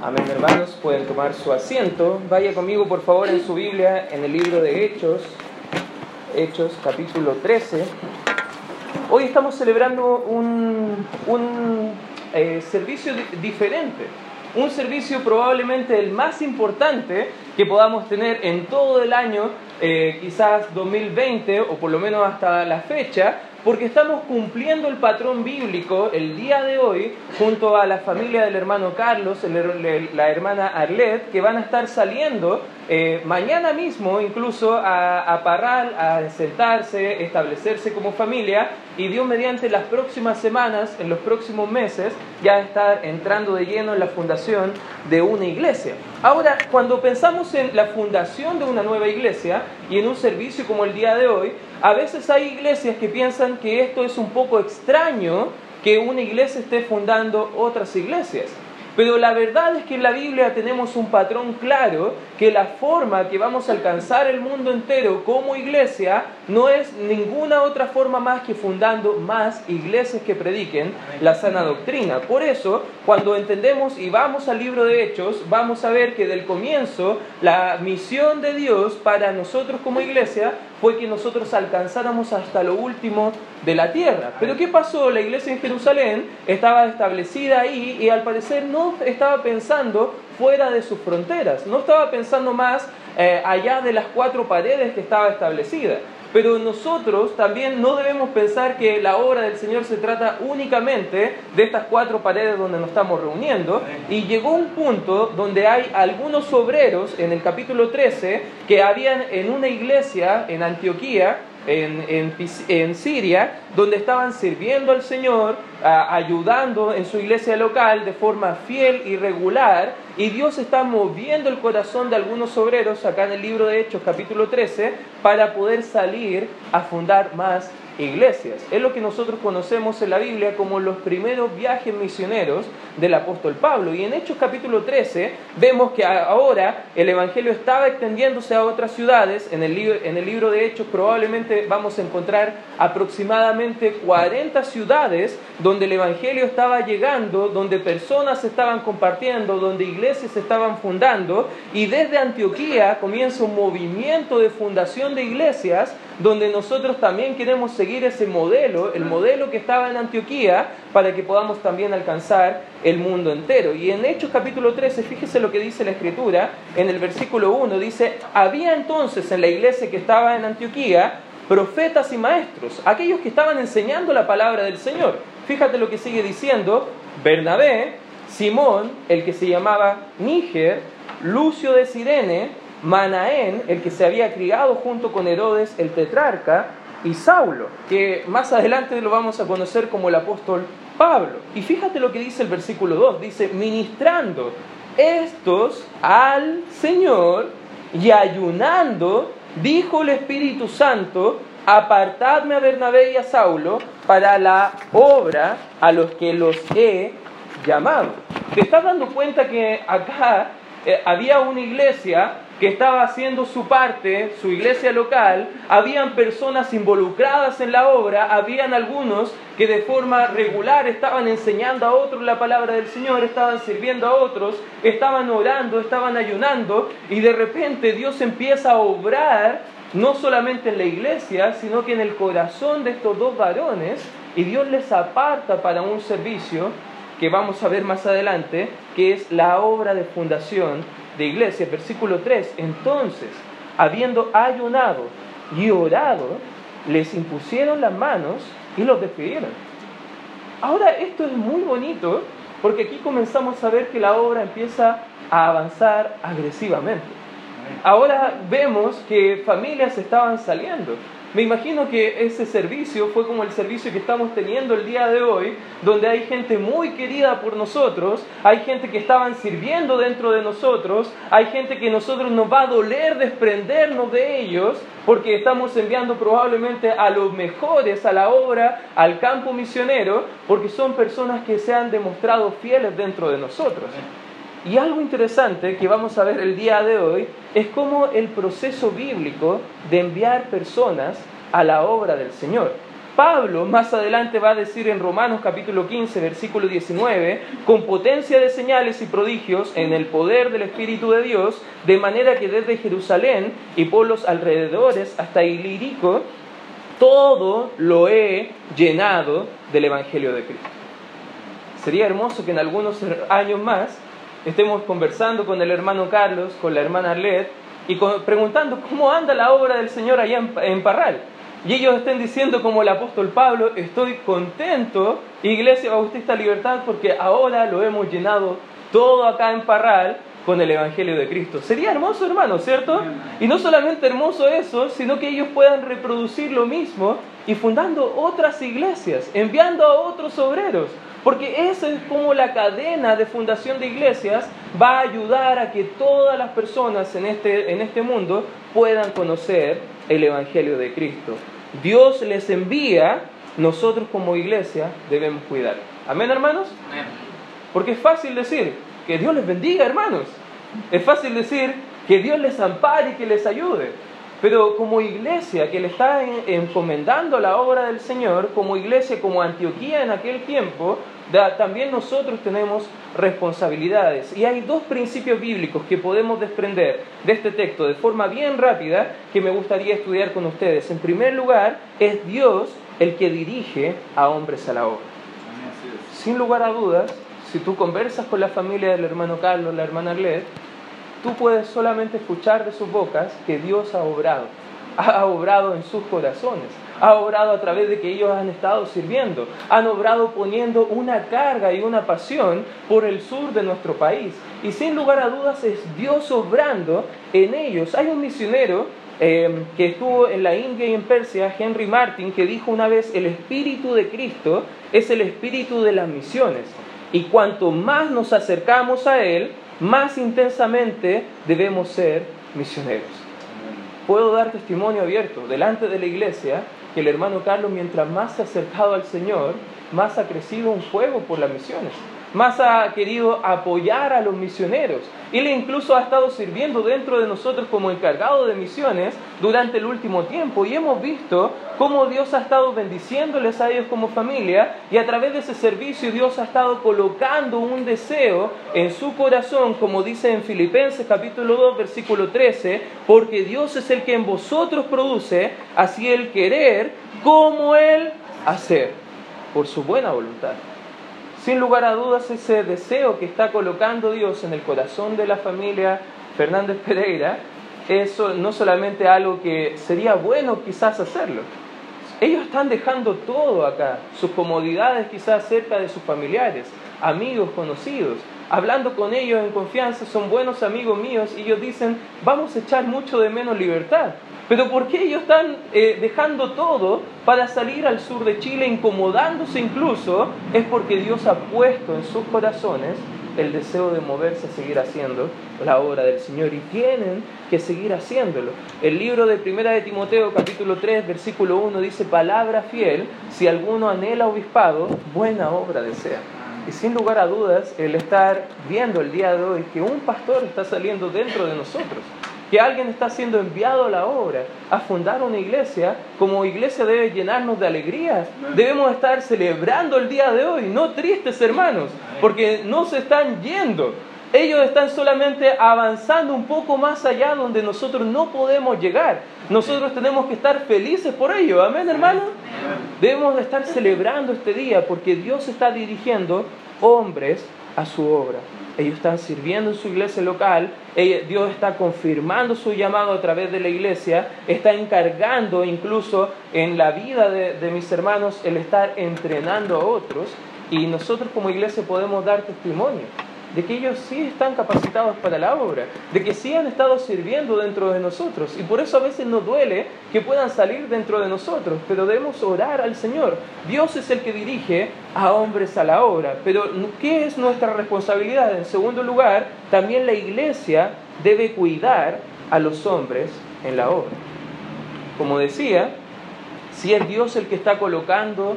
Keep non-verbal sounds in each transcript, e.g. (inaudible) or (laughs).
Amén, hermanos. Pueden tomar su asiento. Vaya conmigo, por favor, en su Biblia, en el libro de Hechos, Hechos capítulo 13. Hoy estamos celebrando un, un eh, servicio diferente. Un servicio probablemente el más importante que podamos tener en todo el año, eh, quizás 2020 o por lo menos hasta la fecha, porque estamos cumpliendo el patrón bíblico el día de hoy junto a la familia del hermano Carlos, la hermana Arlet, que van a estar saliendo eh, mañana mismo incluso a, a Parral, a sentarse, establecerse como familia y Dios mediante las próximas semanas, en los próximos meses, ya estar entrando de lleno en la fundación de una iglesia. Ahora, cuando pensamos en la fundación de una nueva iglesia y en un servicio como el día de hoy, a veces hay iglesias que piensan que esto es un poco extraño que una iglesia esté fundando otras iglesias. Pero la verdad es que en la Biblia tenemos un patrón claro que la forma que vamos a alcanzar el mundo entero como iglesia no es ninguna otra forma más que fundando más iglesias que prediquen la sana doctrina. Por eso, cuando entendemos y vamos al libro de Hechos, vamos a ver que del comienzo la misión de Dios para nosotros como iglesia fue que nosotros alcanzáramos hasta lo último de la tierra. Pero ¿qué pasó? La iglesia en Jerusalén estaba establecida ahí y al parecer no estaba pensando fuera de sus fronteras, no estaba pensando más eh, allá de las cuatro paredes que estaba establecida. Pero nosotros también no debemos pensar que la obra del Señor se trata únicamente de estas cuatro paredes donde nos estamos reuniendo. Y llegó un punto donde hay algunos obreros en el capítulo 13 que habían en una iglesia en Antioquía en, en, Siria, donde estaban sirviendo al Señor, ayudando en su iglesia local de forma fiel y regular, y Dios está moviendo el corazón de algunos obreros, acá en el libro de Hechos capítulo 13, para poder salir a fundar más iglesias. Es lo que nosotros conocemos en la Biblia como los primeros viajes misioneros del apóstol Pablo. Y en Hechos capítulo 13 vemos que ahora el Evangelio estaba extendiéndose a otras ciudades. En el, libro, en el libro de Hechos probablemente vamos a encontrar aproximadamente 40 ciudades donde el Evangelio estaba llegando, donde personas estaban compartiendo, donde iglesias se estaban fundando. Y desde Antioquía comienza un movimiento de fundación de iglesias donde nosotros también queremos seguir ese modelo, el modelo que estaba en Antioquía, para que podamos también alcanzar el mundo entero. Y en Hechos capítulo 13, fíjese lo que dice la Escritura, en el versículo 1 dice, había entonces en la iglesia que estaba en Antioquía profetas y maestros, aquellos que estaban enseñando la palabra del Señor. Fíjate lo que sigue diciendo, Bernabé, Simón, el que se llamaba Níger, Lucio de Sirene, Manaén, el que se había criado junto con Herodes el tetrarca, y Saulo, que más adelante lo vamos a conocer como el apóstol Pablo. Y fíjate lo que dice el versículo 2, dice, ministrando estos al Señor y ayunando, dijo el Espíritu Santo, apartadme a Bernabé y a Saulo para la obra a los que los he llamado. ¿Te estás dando cuenta que acá eh, había una iglesia que estaba haciendo su parte, su iglesia local, habían personas involucradas en la obra, habían algunos que de forma regular estaban enseñando a otros la palabra del Señor, estaban sirviendo a otros, estaban orando, estaban ayunando, y de repente Dios empieza a obrar no solamente en la iglesia, sino que en el corazón de estos dos varones, y Dios les aparta para un servicio que vamos a ver más adelante, que es la obra de fundación de iglesia, versículo 3, entonces, habiendo ayunado y orado, les impusieron las manos y los despidieron. Ahora esto es muy bonito porque aquí comenzamos a ver que la obra empieza a avanzar agresivamente. Ahora vemos que familias estaban saliendo, me imagino que ese servicio fue como el servicio que estamos teniendo el día de hoy, donde hay gente muy querida por nosotros, hay gente que estaban sirviendo dentro de nosotros, hay gente que nosotros nos va a doler desprendernos de ellos, porque estamos enviando probablemente a los mejores a la obra, al campo misionero, porque son personas que se han demostrado fieles dentro de nosotros. Y algo interesante que vamos a ver el día de hoy es cómo el proceso bíblico de enviar personas a la obra del Señor. Pablo más adelante va a decir en Romanos capítulo 15, versículo 19, con potencia de señales y prodigios en el poder del Espíritu de Dios, de manera que desde Jerusalén y por los alrededores hasta Ilírico, todo lo he llenado del Evangelio de Cristo. Sería hermoso que en algunos años más estemos conversando con el hermano Carlos, con la hermana Arlet, y preguntando cómo anda la obra del Señor allá en Parral y ellos estén diciendo como el apóstol Pablo, estoy contento, Iglesia Bautista Libertad, porque ahora lo hemos llenado todo acá en Parral con el Evangelio de Cristo. Sería hermoso, hermano, ¿cierto? Y no solamente hermoso eso, sino que ellos puedan reproducir lo mismo y fundando otras iglesias, enviando a otros obreros. Porque esa es como la cadena de fundación de iglesias va a ayudar a que todas las personas en este, en este mundo puedan conocer el Evangelio de Cristo. Dios les envía, nosotros como iglesia debemos cuidar. Amén, hermanos. Porque es fácil decir que Dios les bendiga, hermanos. Es fácil decir que Dios les ampare y que les ayude. Pero como iglesia que le está encomendando la obra del Señor, como iglesia, como Antioquía en aquel tiempo, también nosotros tenemos responsabilidades. Y hay dos principios bíblicos que podemos desprender de este texto de forma bien rápida que me gustaría estudiar con ustedes. En primer lugar, es Dios el que dirige a hombres a la obra. Sin lugar a dudas, si tú conversas con la familia del hermano Carlos, la hermana Arlet, tú puedes solamente escuchar de sus bocas que Dios ha obrado, ha obrado en sus corazones, ha obrado a través de que ellos han estado sirviendo, han obrado poniendo una carga y una pasión por el sur de nuestro país. Y sin lugar a dudas es Dios obrando en ellos. Hay un misionero eh, que estuvo en la India y en Persia, Henry Martin, que dijo una vez, el espíritu de Cristo es el espíritu de las misiones. Y cuanto más nos acercamos a Él, más intensamente debemos ser misioneros. Puedo dar testimonio abierto delante de la iglesia que el hermano Carlos, mientras más se ha acercado al Señor, más ha crecido un fuego por las misiones más ha querido apoyar a los misioneros. Él incluso ha estado sirviendo dentro de nosotros como encargado de misiones durante el último tiempo y hemos visto cómo Dios ha estado bendiciéndoles a ellos como familia y a través de ese servicio Dios ha estado colocando un deseo en su corazón, como dice en Filipenses capítulo 2 versículo 13, porque Dios es el que en vosotros produce así el querer como el hacer, por su buena voluntad. Sin lugar a dudas, ese deseo que está colocando Dios en el corazón de la familia Fernández Pereira es no solamente algo que sería bueno quizás hacerlo. Ellos están dejando todo acá, sus comodidades quizás cerca de sus familiares, amigos, conocidos, hablando con ellos en confianza, son buenos amigos míos y ellos dicen, vamos a echar mucho de menos libertad. Pero ¿por qué ellos están eh, dejando todo para salir al sur de Chile, incomodándose incluso? Es porque Dios ha puesto en sus corazones el deseo de moverse a seguir haciendo la obra del Señor y tienen que seguir haciéndolo. El libro de Primera de Timoteo capítulo 3 versículo 1 dice, palabra fiel, si alguno anhela obispado, buena obra desea. Y sin lugar a dudas, el estar viendo el día de hoy que un pastor está saliendo dentro de nosotros, que alguien está siendo enviado a la obra, a fundar una iglesia, como iglesia debe llenarnos de alegría. Debemos estar celebrando el día de hoy, no tristes hermanos, porque no se están yendo. Ellos están solamente avanzando un poco más allá donde nosotros no podemos llegar. Nosotros tenemos que estar felices por ello. Amén, hermanos. Debemos estar celebrando este día porque Dios está dirigiendo hombres a su obra. Ellos están sirviendo en su iglesia local, Dios está confirmando su llamado a través de la iglesia, está encargando incluso en la vida de, de mis hermanos el estar entrenando a otros. Y nosotros como iglesia podemos dar testimonio de que ellos sí están capacitados para la obra, de que sí han estado sirviendo dentro de nosotros. Y por eso a veces nos duele que puedan salir dentro de nosotros, pero debemos orar al Señor. Dios es el que dirige a hombres a la obra. Pero ¿qué es nuestra responsabilidad? En segundo lugar, también la iglesia debe cuidar a los hombres en la obra. Como decía, si es Dios el que está colocando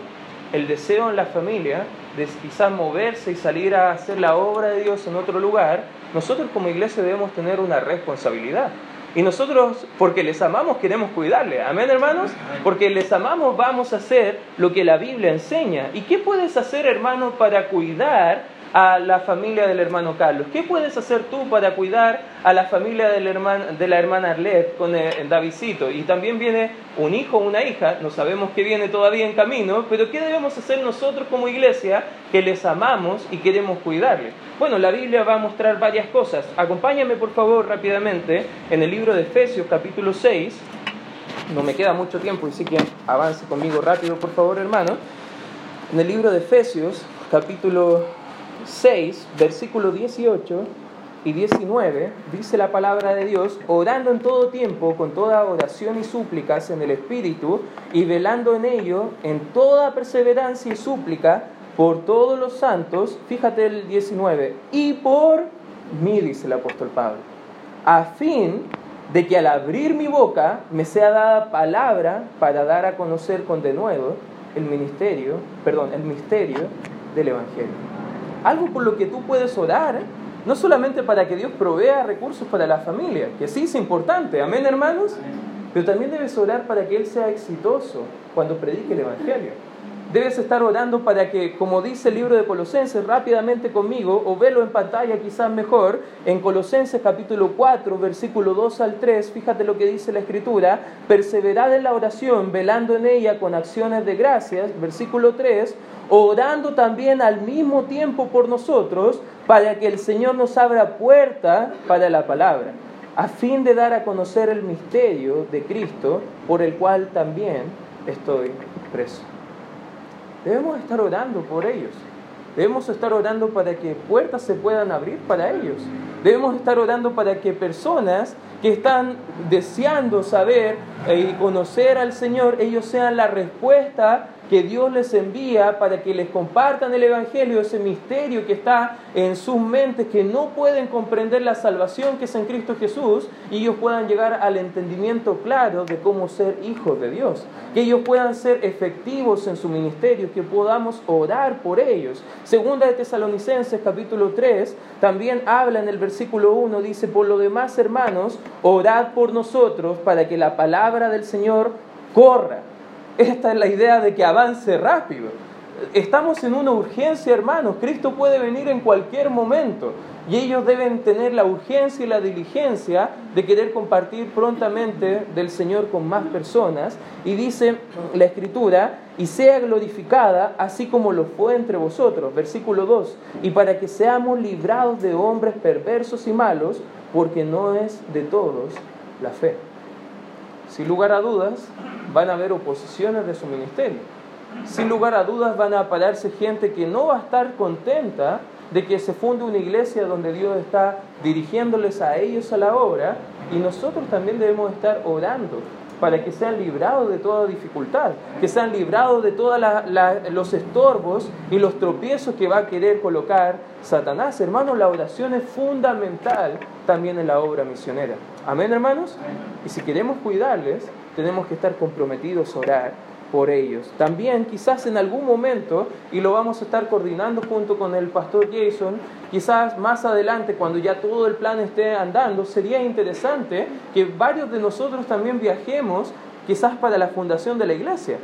el deseo en la familia, de quizás moverse y salir a hacer la obra de Dios en otro lugar, nosotros como iglesia debemos tener una responsabilidad. Y nosotros, porque les amamos, queremos cuidarle. Amén, hermanos. Porque les amamos, vamos a hacer lo que la Biblia enseña. ¿Y qué puedes hacer, hermano, para cuidar a la familia del hermano Carlos? ¿Qué puedes hacer tú para cuidar a la familia del de la hermana Arlet con el, Davidcito? Y también viene un hijo o una hija, no sabemos que viene todavía en camino, pero ¿qué debemos hacer nosotros como iglesia que les amamos y queremos cuidarles? Bueno, la Biblia va a mostrar varias cosas. Acompáñame por favor rápidamente en el libro de Efesios capítulo 6. No me queda mucho tiempo, así que avance conmigo rápido por favor hermano. En el libro de Efesios capítulo 6, versículo 18 y 19, dice la palabra de Dios, orando en todo tiempo, con toda oración y súplicas en el Espíritu, y velando en ello, en toda perseverancia y súplica, por todos los santos, fíjate el 19, y por mí, dice el apóstol Pablo, a fin de que al abrir mi boca me sea dada palabra para dar a conocer con denuedo el ministerio, perdón, el misterio del Evangelio algo por lo que tú puedes orar, no solamente para que Dios provea recursos para la familia, que sí es importante, amén hermanos, pero también debes orar para que Él sea exitoso cuando predique el Evangelio. Debes estar orando para que, como dice el libro de Colosenses, rápidamente conmigo, o velo en pantalla quizás mejor, en Colosenses capítulo 4, versículo 2 al 3, fíjate lo que dice la Escritura, perseverad en la oración, velando en ella con acciones de gracias, versículo 3, orando también al mismo tiempo por nosotros, para que el Señor nos abra puerta para la palabra, a fin de dar a conocer el misterio de Cristo, por el cual también estoy preso. Debemos estar orando por ellos. Debemos estar orando para que puertas se puedan abrir para ellos. Debemos estar orando para que personas que están deseando saber y conocer al Señor, ellos sean la respuesta que Dios les envía para que les compartan el Evangelio, ese misterio que está en sus mentes, que no pueden comprender la salvación que es en Cristo Jesús, y ellos puedan llegar al entendimiento claro de cómo ser hijos de Dios, que ellos puedan ser efectivos en su ministerio, que podamos orar por ellos. Segunda de Tesalonicenses capítulo 3 también habla en el versículo 1, dice, por lo demás hermanos, orad por nosotros para que la palabra del Señor corra esta es la idea de que avance rápido. Estamos en una urgencia, hermanos. Cristo puede venir en cualquier momento. Y ellos deben tener la urgencia y la diligencia de querer compartir prontamente del Señor con más personas. Y dice la Escritura, y sea glorificada así como lo fue entre vosotros. Versículo 2, y para que seamos librados de hombres perversos y malos, porque no es de todos la fe. Sin lugar a dudas, van a haber oposiciones de su ministerio. Sin lugar a dudas van a pararse gente que no va a estar contenta de que se funde una iglesia donde Dios está dirigiéndoles a ellos a la obra y nosotros también debemos estar orando para que sean librados de toda dificultad, que sean librados de todos los estorbos y los tropiezos que va a querer colocar Satanás. Hermanos, la oración es fundamental también en la obra misionera. Amén, hermanos. Y si queremos cuidarles, tenemos que estar comprometidos a orar por ellos. También quizás en algún momento, y lo vamos a estar coordinando junto con el pastor Jason, quizás más adelante, cuando ya todo el plan esté andando, sería interesante que varios de nosotros también viajemos quizás para la fundación de la iglesia.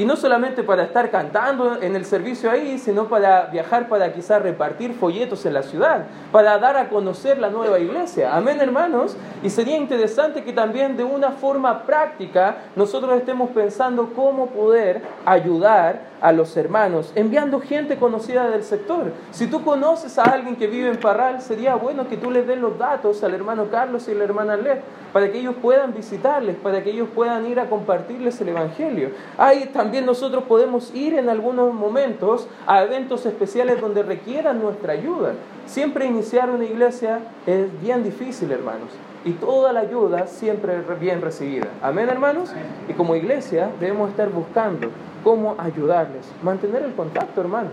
Y no solamente para estar cantando en el servicio ahí, sino para viajar para quizás repartir folletos en la ciudad, para dar a conocer la nueva iglesia. Amén, hermanos. Y sería interesante que también de una forma práctica nosotros estemos pensando cómo poder ayudar a los hermanos, enviando gente conocida del sector. Si tú conoces a alguien que vive en Parral, sería bueno que tú les des los datos al hermano Carlos y a la hermana Led, para que ellos puedan visitarles, para que ellos puedan ir a compartirles el Evangelio. Ahí también nosotros podemos ir en algunos momentos a eventos especiales donde requieran nuestra ayuda. Siempre iniciar una iglesia es bien difícil, hermanos y toda la ayuda siempre bien recibida. Amén, hermanos. Y como iglesia debemos estar buscando cómo ayudarles, mantener el contacto, hermano.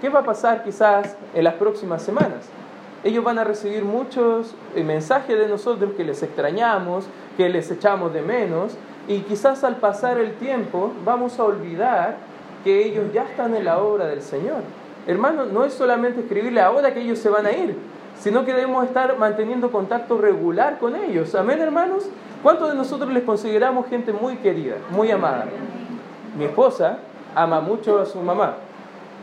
¿Qué va a pasar quizás en las próximas semanas? Ellos van a recibir muchos eh, mensajes de nosotros que les extrañamos, que les echamos de menos, y quizás al pasar el tiempo vamos a olvidar que ellos ya están en la obra del Señor. Hermano, no es solamente escribirle ahora que ellos se van a ir, sino que debemos estar manteniendo contacto regular con ellos. Amén, hermanos. ¿Cuántos de nosotros les consideramos gente muy querida, muy amada? Mi esposa ama mucho a su mamá.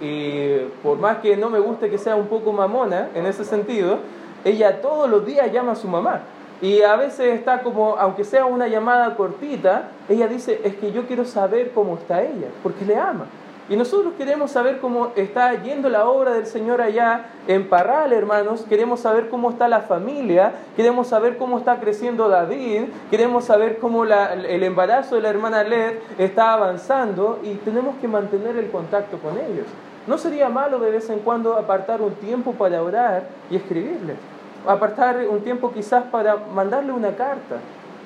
Y por más que no me guste que sea un poco mamona en ese sentido, ella todos los días llama a su mamá. Y a veces está como, aunque sea una llamada cortita, ella dice, es que yo quiero saber cómo está ella, porque le ama. Y nosotros queremos saber cómo está yendo la obra del Señor allá en Parral, hermanos. Queremos saber cómo está la familia. Queremos saber cómo está creciendo David. Queremos saber cómo el embarazo de la hermana Led está avanzando. Y tenemos que mantener el contacto con ellos. No sería malo de vez en cuando apartar un tiempo para orar y escribirles. Apartar un tiempo quizás para mandarle una carta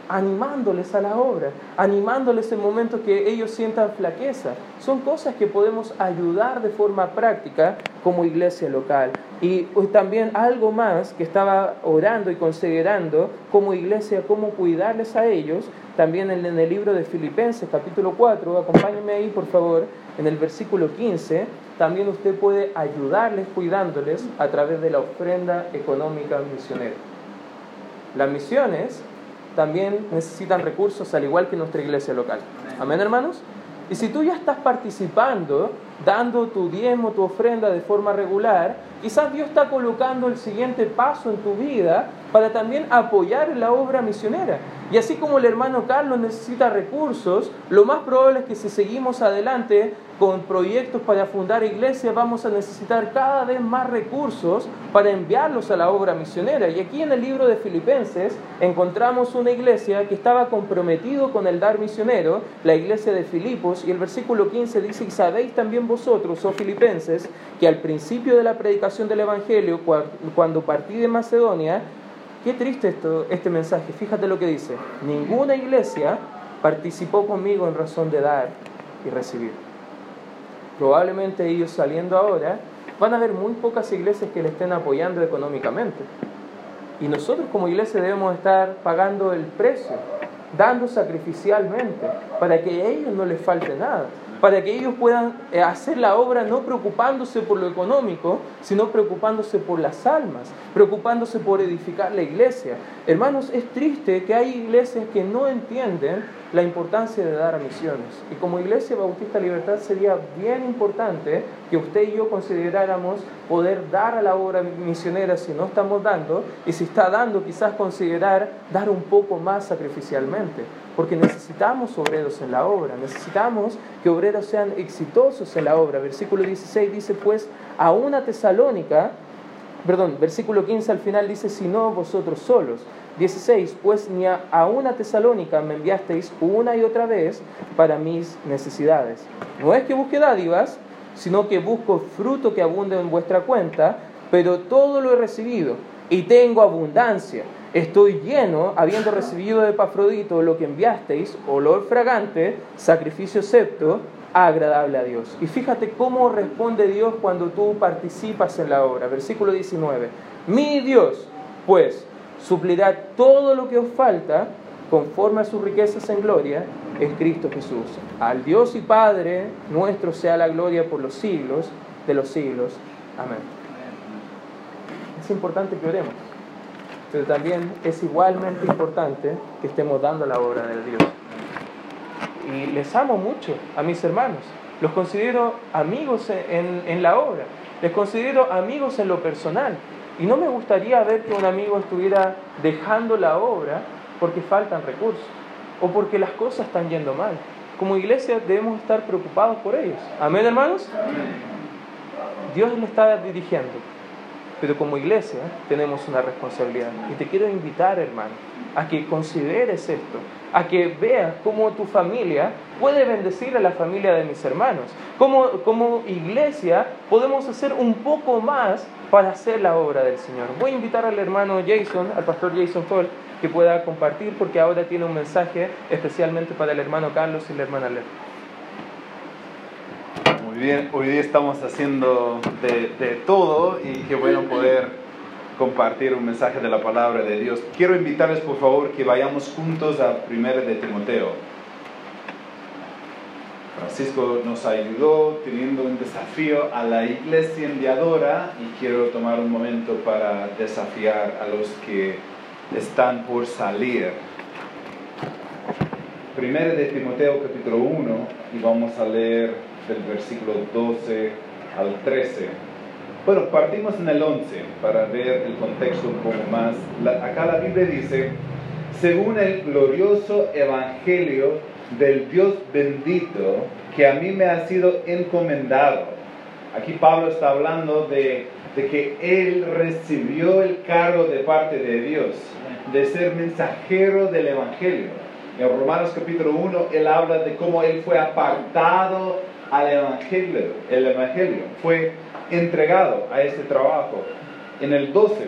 animándoles a la obra, animándoles en momentos que ellos sientan flaqueza. Son cosas que podemos ayudar de forma práctica como iglesia local. Y también algo más que estaba orando y considerando como iglesia, cómo cuidarles a ellos, también en el libro de Filipenses capítulo 4, acompáñenme ahí por favor, en el versículo 15, también usted puede ayudarles cuidándoles a través de la ofrenda económica misionera. Las misiones también necesitan recursos al igual que nuestra iglesia local. Amén, hermanos. Y si tú ya estás participando, dando tu diezmo, tu ofrenda de forma regular, quizás Dios está colocando el siguiente paso en tu vida para también apoyar la obra misionera. Y así como el hermano Carlos necesita recursos, lo más probable es que si seguimos adelante con proyectos para fundar iglesias, vamos a necesitar cada vez más recursos para enviarlos a la obra misionera. Y aquí en el libro de Filipenses encontramos una iglesia que estaba comprometido con el dar misionero, la iglesia de Filipos, y el versículo 15 dice, y sabéis también vosotros, oh filipenses, que al principio de la predicación del Evangelio, cuando partí de Macedonia, Qué triste esto, este mensaje. Fíjate lo que dice. Ninguna iglesia participó conmigo en razón de dar y recibir. Probablemente ellos saliendo ahora van a haber muy pocas iglesias que le estén apoyando económicamente. Y nosotros como iglesia debemos estar pagando el precio, dando sacrificialmente, para que a ellos no les falte nada para que ellos puedan eh, hacer la obra no preocupándose por lo económico, sino preocupándose por las almas, preocupándose por edificar la iglesia. Hermanos, es triste que hay iglesias que no entienden la importancia de dar a misiones. Y como Iglesia Bautista Libertad sería bien importante que usted y yo consideráramos poder dar a la obra misionera si no estamos dando, y si está dando, quizás considerar dar un poco más sacrificialmente porque necesitamos obreros en la obra, necesitamos que obreros sean exitosos en la obra. Versículo 16 dice, pues a una tesalónica, perdón, versículo 15 al final dice, si no vosotros solos. 16, pues ni a, una tesalónica me enviasteis una y otra vez para mis necesidades. No es que busque dádivas, sino que busco fruto que abunde en vuestra cuenta, pero todo lo he recibido y tengo abundancia Estoy lleno, habiendo recibido de Epafrodito lo que enviasteis, olor fragante, sacrificio septo, agradable a Dios. Y fíjate cómo responde Dios cuando tú participas en la obra. Versículo 19. Mi Dios, pues, suplirá todo lo que os falta conforme a sus riquezas en gloria en Cristo Jesús. Al Dios y Padre nuestro sea la gloria por los siglos de los siglos. Amén. Es importante que oremos pero también es igualmente importante que estemos dando la obra de Dios. Y les amo mucho a mis hermanos, los considero amigos en, en la obra, les considero amigos en lo personal. Y no me gustaría ver que un amigo estuviera dejando la obra porque faltan recursos o porque las cosas están yendo mal. Como iglesia debemos estar preocupados por ellos. Amén, hermanos. Dios le está dirigiendo. Pero como iglesia tenemos una responsabilidad. Y te quiero invitar, hermano, a que consideres esto, a que veas cómo tu familia puede bendecir a la familia de mis hermanos. Como, como iglesia podemos hacer un poco más para hacer la obra del Señor. Voy a invitar al hermano Jason, al pastor Jason Fall, que pueda compartir porque ahora tiene un mensaje especialmente para el hermano Carlos y la hermana Ler. Hoy día estamos haciendo de, todo y qué bueno poder compartir un mensaje de la palabra de Dios. Quiero invitarles por favor que vayamos juntos a 1 de Timoteo. Francisco nos ayudó teniendo un desafío a la iglesia enviadora y quiero tomar un momento para desafiar a los que están por salir. Primero de Timoteo capítulo 1 y vamos a leer del versículo 12 al 13. Bueno, partimos en el 11 para ver el contexto un poco más. acá la Biblia dice, según el glorioso evangelio del Dios bendito que a mí me ha sido encomendado. Aquí Pablo está hablando de, de que él recibió el cargo de parte de Dios, de ser mensajero del evangelio. En Romanos capítulo 1, él habla de cómo él fue apartado al Evangelio. El Evangelio fue entregado a ese trabajo. En el 12,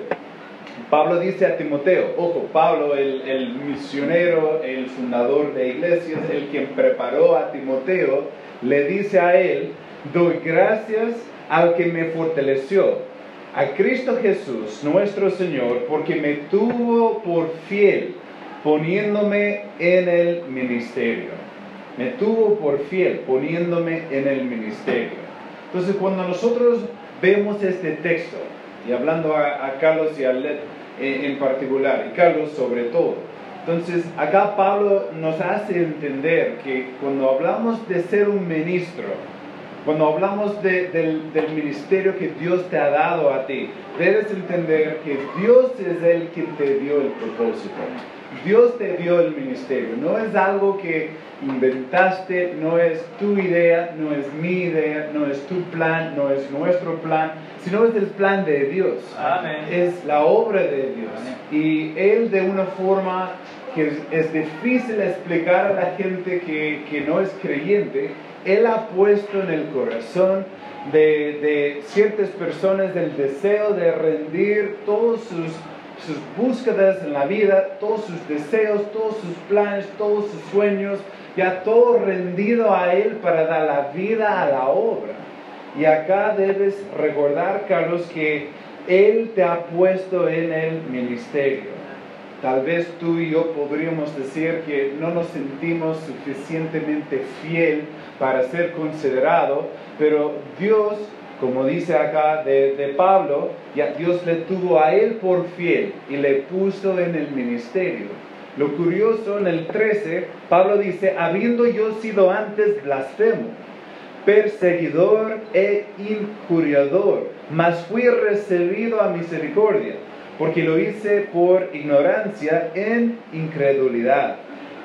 Pablo dice a Timoteo, ojo, Pablo, el, el misionero, el fundador de iglesias, el quien preparó a Timoteo, le dice a él, doy gracias al que me fortaleció, a Cristo Jesús, nuestro Señor, porque me tuvo por fiel poniéndome en el ministerio. Me tuvo por fiel poniéndome en el ministerio. Entonces cuando nosotros vemos este texto, y hablando a, Carlos y a Led en, en particular, y Carlos sobre todo, entonces acá Pablo nos hace entender que cuando hablamos de ser un ministro, cuando hablamos del, del, ministerio que Dios te ha dado a ti, debes entender que Dios es el que te dio el propósito. Dios te dio el ministerio. No es algo que inventaste, no es tu idea, no es mi idea, no es tu plan, no es nuestro plan, sino es el plan de Dios. Es la obra de Dios. Y Él de una forma que es, difícil explicar a la gente que, que, no es creyente, Él ha puesto en el corazón de, de ciertas personas el deseo de rendir todos sus sus búsquedas en la vida, todos sus deseos, todos sus planes, todos sus sueños, ya todo rendido a Él para dar la vida a la obra. Y acá debes recordar, Carlos, que Él te ha puesto en el ministerio. Tal vez tú y yo podríamos decir que no nos sentimos suficientemente fiel para ser considerado, pero Dios como dice acá de, Pablo, ya Dios le tuvo a él por fiel y le puso en el ministerio. Lo curioso en el 13, Pablo dice, habiendo yo sido antes blasfemo, perseguidor e injuriador, mas fui recibido a misericordia, porque lo hice por ignorancia en incredulidad.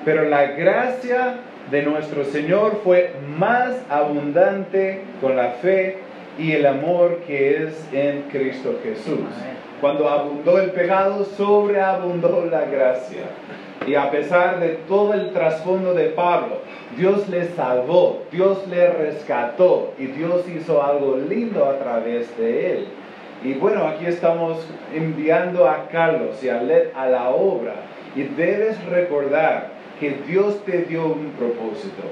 Pero la gracia de nuestro Señor fue más abundante con la fe y el amor que es en Cristo Jesús. Cuando abundó el pecado, sobreabundó la gracia. Y a pesar de todo el trasfondo de Pablo, Dios le salvó, Dios le rescató y Dios hizo algo lindo a través de él. Y bueno, aquí estamos enviando a Carlos y a Led a la obra. Y debes recordar que Dios te dio un propósito.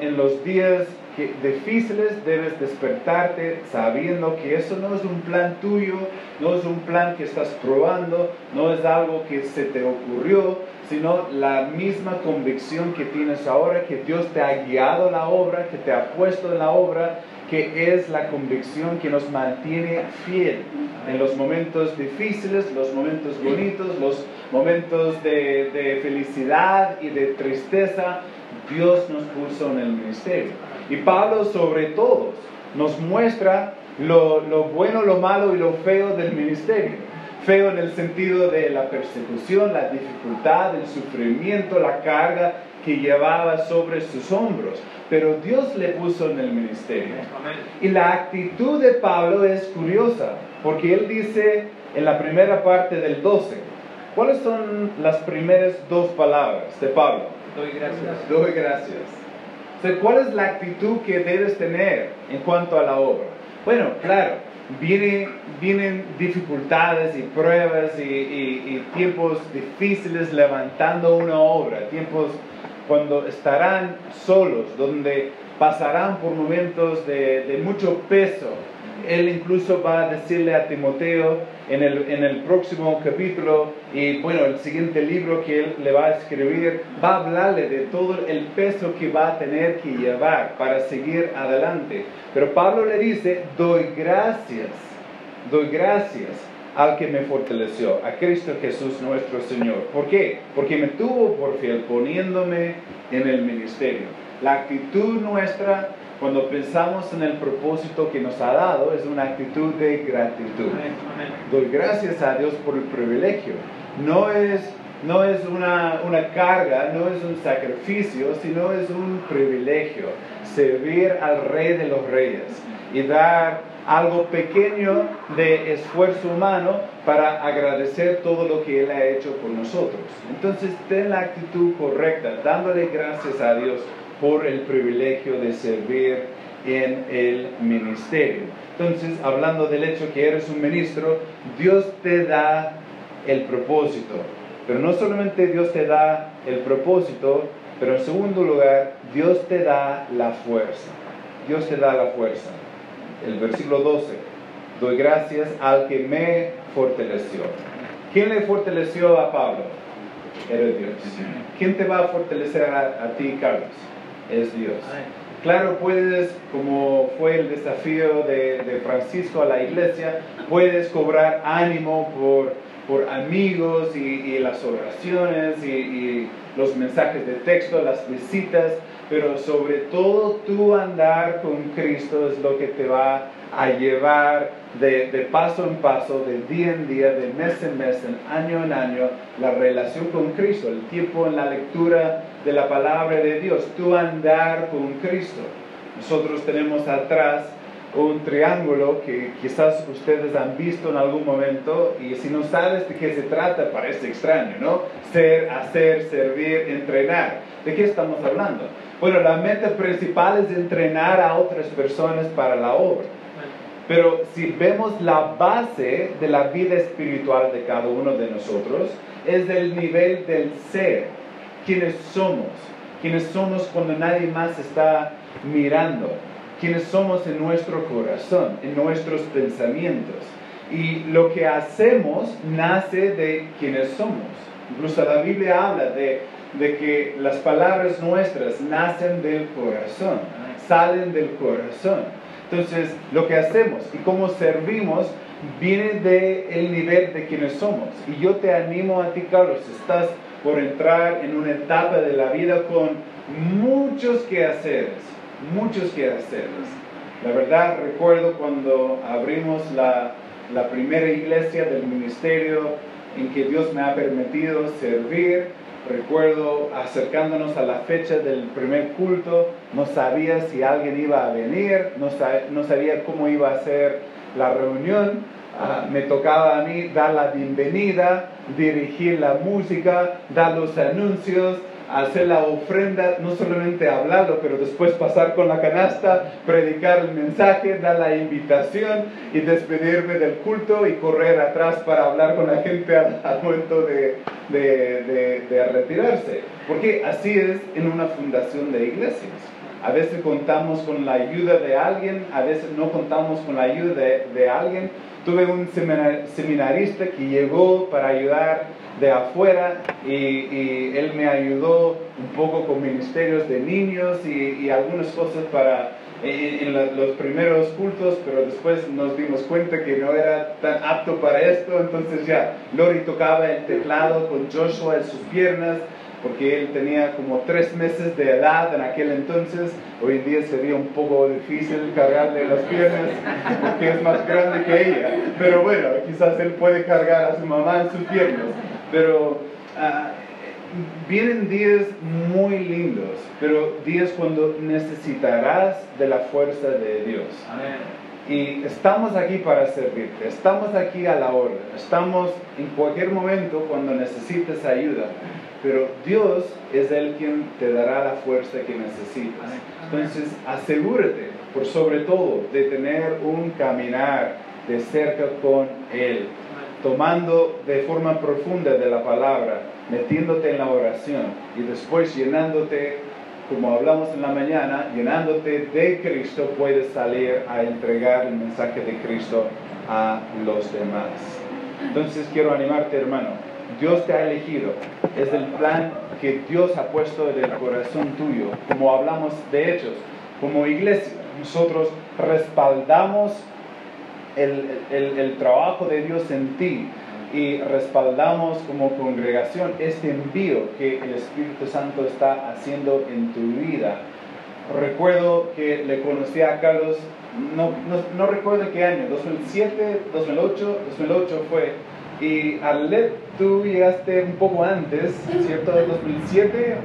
En los días que difíciles debes despertarte sabiendo que eso no es un plan tuyo, no es un plan que estás probando, no es algo que se te ocurrió, sino la misma convicción que tienes ahora, que Dios te ha guiado la obra, que te ha puesto en la obra, que es la convicción que nos mantiene fiel en los momentos difíciles, los momentos bonitos, los momentos de, de felicidad y de tristeza. Dios nos puso en el ministerio. Y Pablo sobre todos nos muestra lo, bueno, lo malo y lo feo del ministerio. Feo en el sentido de la persecución, la dificultad, el sufrimiento, la carga que llevaba sobre sus hombros. Pero Dios le puso en el ministerio. Y la actitud de Pablo es curiosa, porque él dice en la primera parte del 12, ¿cuáles son las primeras dos palabras de Pablo? Doy gracias. Doy gracias. ¿Cuál es la actitud que debes tener en cuanto a la obra? Bueno, claro, vienen dificultades y pruebas y, tiempos difíciles levantando una obra, tiempos cuando estarán solos, donde pasarán por momentos de, mucho peso, Él incluso va a decirle a Timoteo en el, en el próximo capítulo y bueno, el siguiente libro que él le va a escribir, va a hablarle de todo el peso que va a tener que llevar para seguir adelante. Pero Pablo le dice, doy gracias, doy gracias al que me fortaleció, a Cristo Jesús nuestro Señor. ¿Por qué? Porque me tuvo por fiel poniéndome en el ministerio. La actitud nuestra cuando pensamos en el propósito que nos ha dado es una actitud de gratitud. Doy gracias a Dios por el privilegio. No es, no es una, una carga, no es un sacrificio, sino es un privilegio servir al Rey de los Reyes y dar algo pequeño de esfuerzo humano para agradecer todo lo que Él ha hecho por nosotros. Entonces, ten la actitud correcta, dándole gracias a Dios por el privilegio de servir en el ministerio. Entonces, hablando del hecho que eres un ministro, Dios te da el propósito. Pero no solamente Dios te da el propósito, pero en segundo lugar, Dios te da la fuerza. Dios te da la fuerza el versículo 12. Doy gracias al que me fortaleció. ¿Quién le fortaleció a Pablo? Era Dios. ¿Quién te va a fortalecer a, ti, Carlos? Es Dios. Claro, puedes, como fue el desafío de, Francisco a la iglesia, puedes cobrar ánimo por, por amigos y, las oraciones y, y los mensajes de texto, las visitas, pero sobre todo tu andar con Cristo es lo que te va a llevar de, paso en paso, de día en día, de mes en mes, en año en año, la relación con Cristo, el tiempo en la lectura de la palabra de Dios, tu andar con Cristo. Nosotros tenemos atrás un triángulo que quizás ustedes han visto en algún momento y si no sabes de qué se trata parece extraño, ¿no? Ser, hacer, servir, entrenar. ¿De qué estamos hablando? Bueno, la meta principal es entrenar a otras personas para la obra. Pero si vemos la base de la vida espiritual de cada uno de nosotros, es el nivel del ser, quienes somos, quienes somos cuando nadie más está mirando, quienes somos en nuestro corazón, en nuestros pensamientos. Y lo que hacemos nace de quienes somos. Incluso la Biblia habla de de que las palabras nuestras nacen del corazón, salen del corazón. Entonces, lo que hacemos y cómo servimos viene del nivel de quienes somos. Y yo te animo a ti, Carlos, estás por entrar en una etapa de la vida con muchos quehaceres, muchos quehaceres. La verdad, recuerdo cuando abrimos la, la primera iglesia del ministerio en que Dios me ha permitido servir, Recuerdo acercándonos a la fecha del primer culto, no sabía si alguien iba a venir, no, sabía cómo iba a ser la reunión. Ah, me tocaba a mí dar la bienvenida, dirigir la música, dar los anuncios, hacer la ofrenda, no solamente hablarlo, pero después pasar con la canasta, predicar el mensaje, dar la invitación y despedirme del culto y correr atrás para hablar con la gente al, momento de, de, retirarse. Porque así es en una fundación de iglesias. A veces contamos con la ayuda de alguien, a veces no contamos con la ayuda de, de alguien. Tuve un seminarista que llegó para ayudar de afuera y, él me ayudó un poco con ministerios de niños y, algunas cosas para en, los primeros cultos, pero después nos dimos cuenta que no era tan apto para esto, entonces ya Lori tocaba el teclado con Joshua en sus piernas porque él tenía como tres meses de edad en aquel entonces. Hoy en día sería un poco difícil cargarle las piernas porque es más grande que ella. Pero bueno, quizás él puede cargar a su mamá en sus piernas. Pero ah, vienen días muy lindos, pero días cuando necesitarás de la fuerza de Dios. Y estamos aquí para servirte, estamos aquí a la hora, estamos en cualquier momento cuando necesites ayuda, pero Dios es el quien te dará la fuerza que necesitas. Entonces, asegúrate, por sobre todo, de tener un caminar de cerca con Él tomando de forma profunda de la palabra, metiéndote en la oración y después llenándote como hablamos en la mañana, llenándote de Cristo, puedes salir a entregar el mensaje de Cristo a los demás. Entonces quiero animarte, hermano. Dios te ha elegido. Es el plan que Dios ha puesto en el corazón tuyo. Como hablamos de hechos, como iglesia, nosotros respaldamos el, el, el trabajo de Dios en ti y respaldamos como congregación este envío que el Espíritu Santo está haciendo en tu vida. Recuerdo que le conocí a Carlos, no, no, no recuerdo qué año, 2007, 2008, 2008 fue. Y Arlet, tú llegaste un poco antes, ¿cierto? 2007.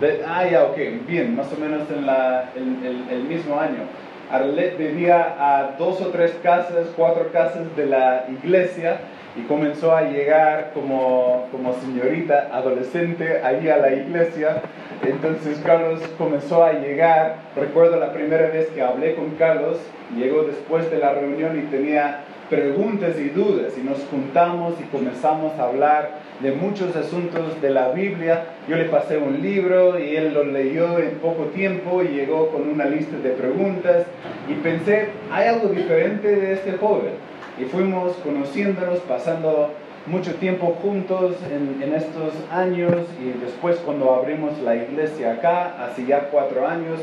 De, ah, ya, ok, bien, más o menos en la, el, el, el mismo año. Arlet vivía a dos o tres casas, cuatro casas de la iglesia y comenzó a llegar como, como señorita adolescente ahí a la iglesia. Entonces Carlos comenzó a llegar, recuerdo la primera vez que hablé con Carlos, llegó después de la reunión y tenía preguntas y dudas y nos juntamos y comenzamos a hablar de muchos asuntos de la Biblia. Yo le pasé un libro y él lo leyó en poco tiempo y llegó con una lista de preguntas y pensé, hay algo diferente de este joven. Y fuimos conociéndonos, pasando mucho tiempo juntos en, en estos años y después cuando abrimos la iglesia acá, hace ya cuatro años,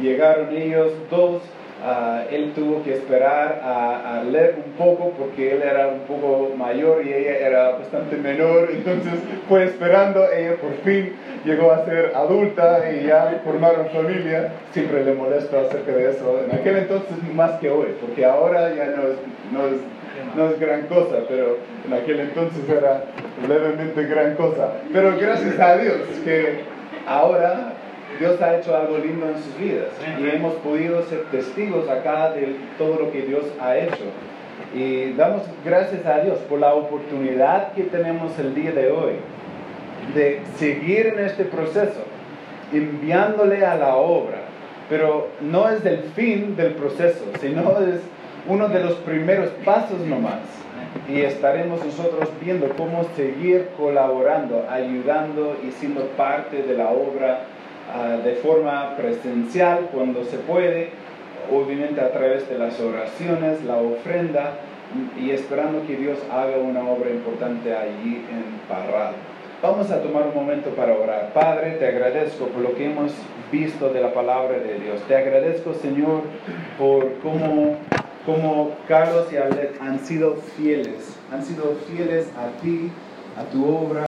llegaron ellos dos Uh, él tuvo que esperar a, a, leer un poco porque él era un poco mayor y ella era bastante menor, (laughs) entonces fue esperando, ella por fin llegó a ser adulta y ya formaron familia, siempre le molesto acerca de eso, en aquel entonces más que hoy, porque ahora ya no es, no es, no es gran cosa, pero en aquel entonces era levemente gran cosa, pero gracias a Dios que ahora Dios ha hecho algo lindo en sus vidas y hemos podido ser testigos acá de todo lo que Dios ha hecho. Y damos gracias a Dios por la oportunidad que tenemos el día de hoy de seguir en este proceso, enviándole a la obra. Pero no es el fin del proceso, sino es uno de los primeros pasos nomás. Y estaremos nosotros viendo cómo seguir colaborando, ayudando y siendo parte de la obra uh, de forma presencial cuando se puede, obviamente a través de las oraciones, la ofrenda y esperando que Dios haga una obra importante allí en Parral. Vamos a tomar un momento para orar. Padre, te agradezco por lo que hemos visto de la palabra de Dios. Te agradezco, Señor, por cómo, cómo Carlos y Alet han sido fieles, han sido fieles a ti, a tu obra.